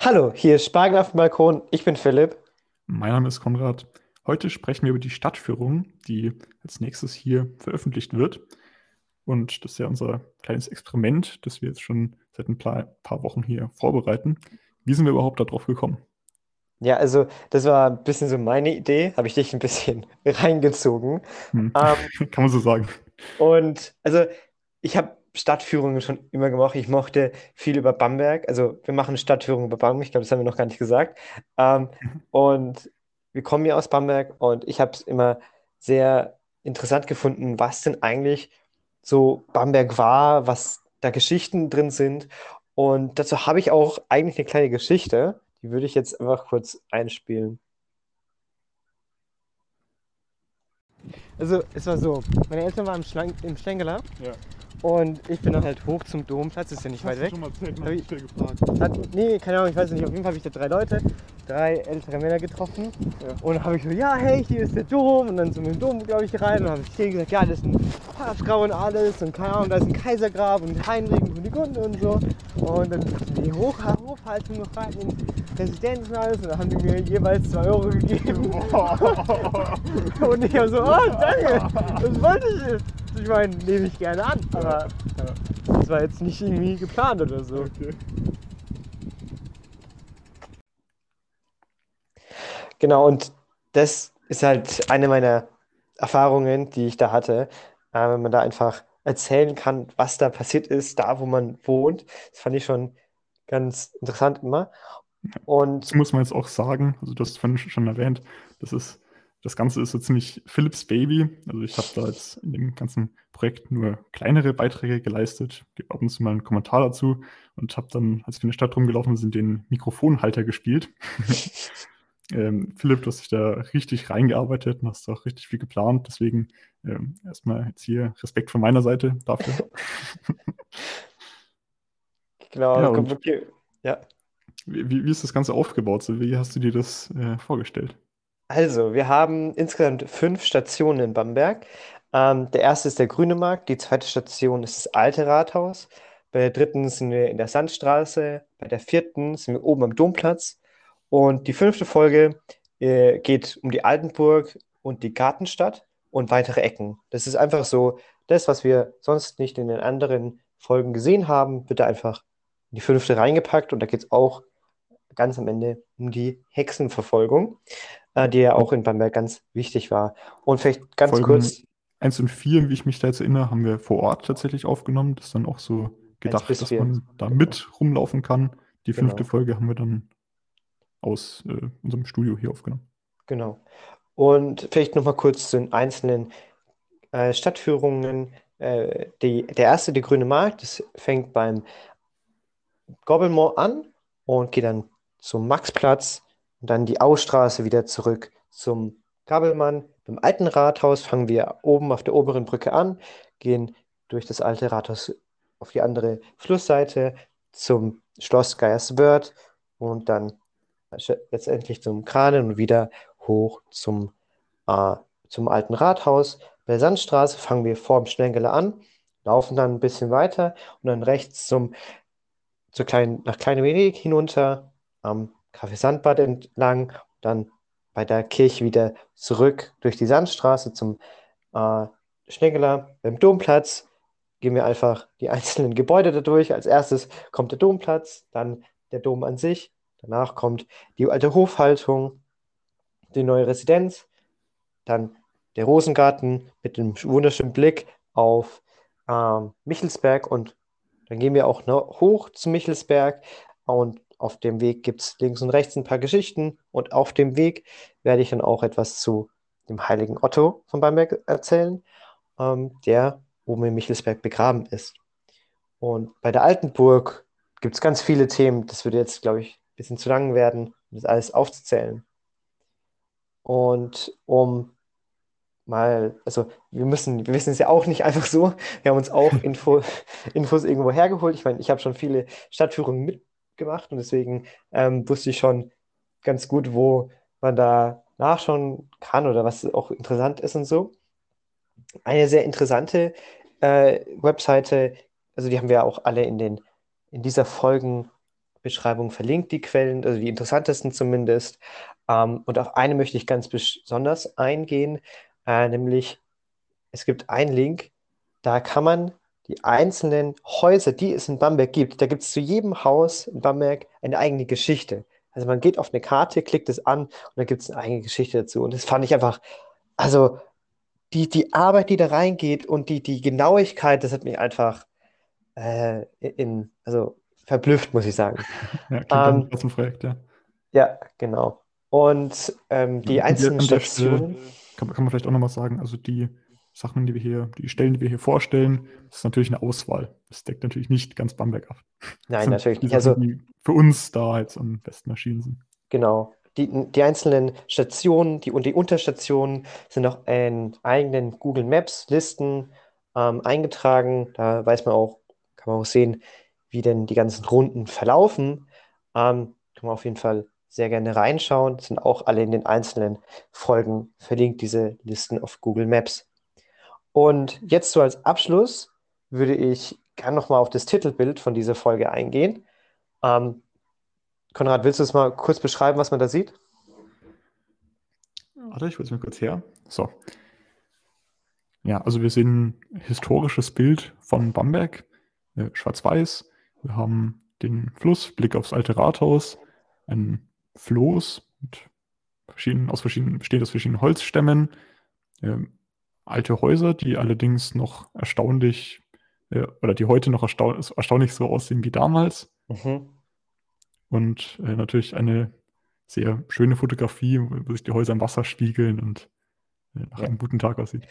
Hallo, hier ist Spargel auf dem Balkon. Ich bin Philipp. Mein Name ist Konrad. Heute sprechen wir über die Stadtführung, die als nächstes hier veröffentlicht wird. Und das ist ja unser kleines Experiment, das wir jetzt schon seit ein paar, Wochen hier vorbereiten. Wie sind wir überhaupt darauf gekommen? Ja, also das war ein bisschen so meine Idee, habe ich dich ein bisschen reingezogen. Hm. Ähm, Kann man so sagen. Und also ich habe Stadtführungen schon immer gemacht. Ich mochte viel über Bamberg. Also wir machen Stadtführungen über Bamberg. Ich glaube, das haben wir noch gar nicht gesagt. Ähm, mhm. und wir kommen ja aus Bamberg und ich habe es immer sehr interessant gefunden, was denn eigentlich so Bamberg war, was da Geschichten drin sind. Und dazu habe ich auch eigentlich eine kleine Geschichte, die würde ich jetzt einfach kurz einspielen. Also, es war so: Meine Eltern waren im, Schlang im Schlengeler. Ja. Und ich bin dann halt hoch zum Domplatz, ist ja nicht weit weg. Schon mal erzählt, hab ich, gefragt. Hat, nee, keine Ahnung, ich weiß nicht. Auf jeden Fall habe ich da drei Leute, drei ältere Männer getroffen. Ja. Und dann habe ich so, ja, hey, hier ist der Dom. Und dann sind wir im Dom, glaube ich, rein. Und dann habe ich denen gesagt, ja, das ist ein Papstgrab und alles. Und keine Ahnung, da ist ein Kaisergrab und Heinrich und Kunigunde und so. Und dann die Hoch Hofhaltung noch rein in Residenz und alles. Und dann haben die mir jeweils zwei Euro gegeben. und ich habe so, oh, danke, das wollte ich ich meine, nehme ich gerne an, aber ja. das war jetzt nicht irgendwie geplant oder so. Okay. Genau, und das ist halt eine meiner Erfahrungen, die ich da hatte, äh, wenn man da einfach erzählen kann, was da passiert ist, da wo man wohnt. Das fand ich schon ganz interessant immer. Und das muss man jetzt auch sagen, also du hast vorhin schon erwähnt, das ist das Ganze ist so ziemlich Philips Baby. Also ich habe da jetzt in dem ganzen Projekt nur kleinere Beiträge geleistet, gebe ab und zu mal einen Kommentar dazu und habe dann, als wir in der Stadt rumgelaufen sind, den Mikrofonhalter gespielt. ähm, Philipp, du hast dich da richtig reingearbeitet und hast auch richtig viel geplant. Deswegen ähm, erstmal jetzt hier Respekt von meiner Seite dafür. genau, ja, und, ja. Wie, wie, ist das Ganze aufgebaut? So, wie hast du dir das äh, vorgestellt? Also, wir haben insgesamt fünf Stationen in Bamberg. Ähm, der erste ist der Grüne Markt, die zweite Station ist das Alte Rathaus. Bei der dritten sind wir in der Sandstraße, bei der vierten sind wir oben am Domplatz. Und die fünfte Folge äh, geht um die Altenburg und die Gartenstadt und weitere Ecken. Das ist einfach so, das, was wir sonst nicht in den anderen Folgen gesehen haben, wird da einfach in die fünfte reingepackt und da geht es auch ganz am Ende um die Hexenverfolgung äh, die ja auch in Bamberg ganz wichtig war. Und vielleicht ganz Folgen kurz. 1 und 4, wie ich mich da jetzt erinnere, haben wir vor Ort tatsächlich aufgenommen. Das ist dann auch so gedacht, dass man da mit rumlaufen kann. Die genau. fünfte genau. Folge haben wir dann aus äh, unserem Studio hier aufgenommen. Genau. Und vielleicht nochmal kurz zu den einzelnen äh, Stadtführungen. Äh, die, der erste, der Grüne Markt, das fängt beim Gobbelmoor an und geht dann zum Maxplatz, und dann die Ausstraße wieder zurück zum Gabelmann. Beim alten Rathaus fangen wir oben auf der oberen Brücke an, gehen durch das alte Rathaus auf die andere Flussseite zum Schloss Geierswörth und dann letztendlich zum Kranen und wieder hoch zum, äh, zum alten Rathaus. Bei der Sandstraße fangen wir vor dem Schnengele an, laufen dann ein bisschen weiter und dann rechts zum, zur kleinen, nach Kleine Venedig hinunter am Café Sandbad entlang, dann bei der Kirche wieder zurück durch die Sandstraße zum äh, Schneggeler beim Domplatz. Gehen wir einfach die einzelnen Gebäude dadurch. Als erstes kommt der Domplatz, dann der Dom an sich. Danach kommt die alte Hofhaltung, die neue Residenz, dann der Rosengarten mit dem wunderschönen Blick auf ähm, Michelsberg und dann gehen wir auch noch hoch zu Michelsberg und auf dem Weg gibt es links und rechts ein paar Geschichten und auf dem Weg werde ich dann auch etwas zu dem heiligen Otto von Bamberg erzählen, ähm, der oben in Michelsberg begraben ist. Und bei der alten Burg gibt es ganz viele Themen. Das würde jetzt, glaube ich, ein bisschen zu lang werden, um das alles aufzuzählen. Und um mal, also wir müssen, wir wissen es ja auch nicht einfach so. Wir haben uns auch Info, Infos irgendwo hergeholt. Ich meine, ich habe schon viele Stadtführungen mit, gemacht und deswegen ähm, wusste ich schon ganz gut, wo man da nachschauen kann oder was auch interessant ist und so. Eine sehr interessante äh, Webseite, also die haben wir auch alle in den in dieser Folgen Beschreibung verlinkt, die Quellen, also die interessantesten zumindest. Ähm, und auf eine möchte ich ganz besonders eingehen, äh, nämlich es gibt einen Link, da kann man die einzelnen Häuser, die es in Bamberg gibt, da gibt es zu jedem Haus in Bamberg eine eigene Geschichte. Also man geht auf eine Karte, klickt es an und dann gibt es eine eigene Geschichte dazu. Und das fand ich einfach, also die, die Arbeit, die da reingeht und die, die Genauigkeit, das hat mich einfach äh, in, also verblüfft, muss ich sagen. Ja, ähm, aus dem Projekt, ja. Ja, genau. Und ähm, die ja, einzelnen Stationen. Kann, kann man vielleicht auch nochmal sagen, also die Sachen, die wir hier, die Stellen, die wir hier vorstellen, das ist natürlich eine Auswahl. Das deckt natürlich nicht ganz Bamberg ab. Nein, natürlich nicht. also, die für uns da jetzt am besten erschienen sind. Genau. Die, die einzelnen Stationen die, und die Unterstationen sind auch in eigenen Google Maps Listen ähm, eingetragen. Da weiß man auch, kann man auch sehen, wie denn die ganzen Runden verlaufen. Ähm, kann man auf jeden Fall sehr gerne reinschauen. Das sind auch alle in den einzelnen Folgen verlinkt, diese Listen auf Google Maps. Und jetzt so als Abschluss würde ich gerne nochmal auf das Titelbild von dieser Folge eingehen. Ähm, Konrad, willst du es mal kurz beschreiben, was man da sieht? Warte, ich hole es mir kurz her. So. Ja, also wir sehen ein historisches Bild von Bamberg, äh, schwarz-weiß. Wir haben den Fluss, Blick aufs alte Rathaus, ein Floß mit verschiedenen, aus verschiedenen, besteht aus verschiedenen Holzstämmen, ähm, alte Häuser, die allerdings noch erstaunlich, äh, oder die heute noch erstaun erstaunlich so aussehen wie damals. Mhm. Und äh, natürlich eine sehr schöne Fotografie, wo sich die Häuser im Wasser spiegeln und äh, nach ja. einem guten Tag aussieht.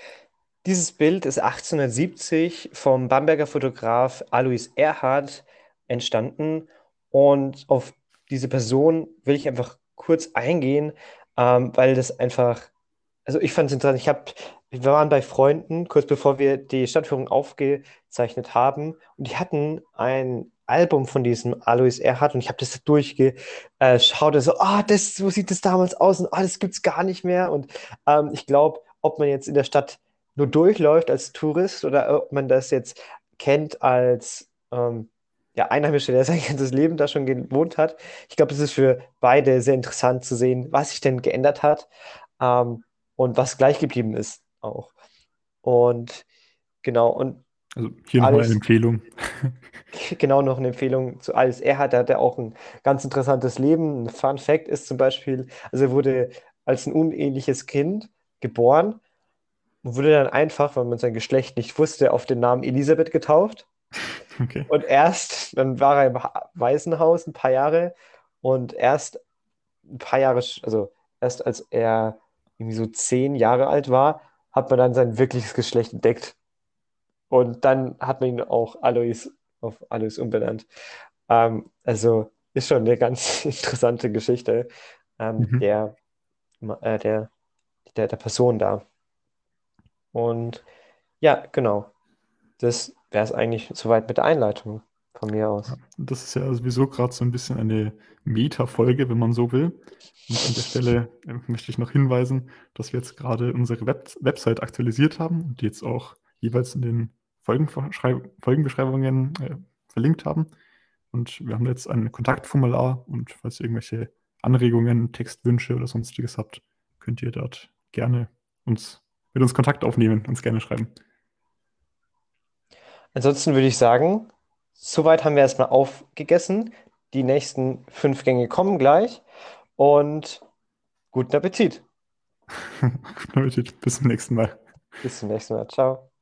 Dieses Bild ist 1870 vom Bamberger Fotograf Alois Erhard entstanden und auf diese Person will ich einfach kurz eingehen, ähm, weil das einfach, also ich fand es interessant. Ich habe wir waren bei Freunden, kurz bevor wir die Stadtführung aufgezeichnet haben, und die hatten ein Album von diesem Alois Erhardt und ich habe das durchgeschaut und so, ah, oh, das, so sieht das damals aus und ah, oh, das es gar nicht mehr. Und ähm, ich glaube, ob man jetzt in der Stadt nur durchläuft als Tourist oder ob man das jetzt kennt als ähm, ja, Einheimische, der sein ganzes Leben da schon gewohnt hat. Ich glaube, es ist für beide sehr interessant zu sehen, was sich denn geändert hat ähm, und was gleich geblieben ist auch. Und genau, und also hier nochmal eine Empfehlung. genau, noch eine Empfehlung zu alles. Er hat, er hatte auch ein ganz interessantes Leben. Ein Fun Fact ist zum Beispiel, also er wurde als ein unähnliches Kind geboren und wurde dann einfach, weil man sein Geschlecht nicht wusste, auf den Namen Elisabeth getauft. Okay. Und erst, dann war er im Waisenhaus ein paar Jahre und erst ein paar Jahre, also erst als er irgendwie so zehn Jahre alt war, hat man dann sein wirkliches Geschlecht entdeckt. Und dann hat man ihn auch Alois auf Alois umbenannt. Ähm, also ist schon eine ganz interessante Geschichte ähm, mhm. der, äh, der, der, der Person da. Und ja, genau. Das wäre es eigentlich soweit mit der Einleitung von mir aus. Das ist ja sowieso gerade so ein bisschen eine Meta-Folge, wenn man so will. Und an der Stelle äh, möchte ich noch hinweisen, dass wir jetzt gerade unsere Web Website aktualisiert haben und die jetzt auch jeweils in den Folgenbeschreibungen äh, verlinkt haben. Und wir haben jetzt ein Kontaktformular und falls ihr irgendwelche Anregungen, Textwünsche oder sonstiges habt, könnt ihr dort gerne uns mit uns Kontakt aufnehmen, uns gerne schreiben. Ansonsten würde ich sagen, soweit haben wir erstmal aufgegessen. Die nächsten fünf Gänge kommen gleich. Und guten Appetit. guten Appetit. Bis zum nächsten Mal. Bis zum nächsten Mal. Ciao.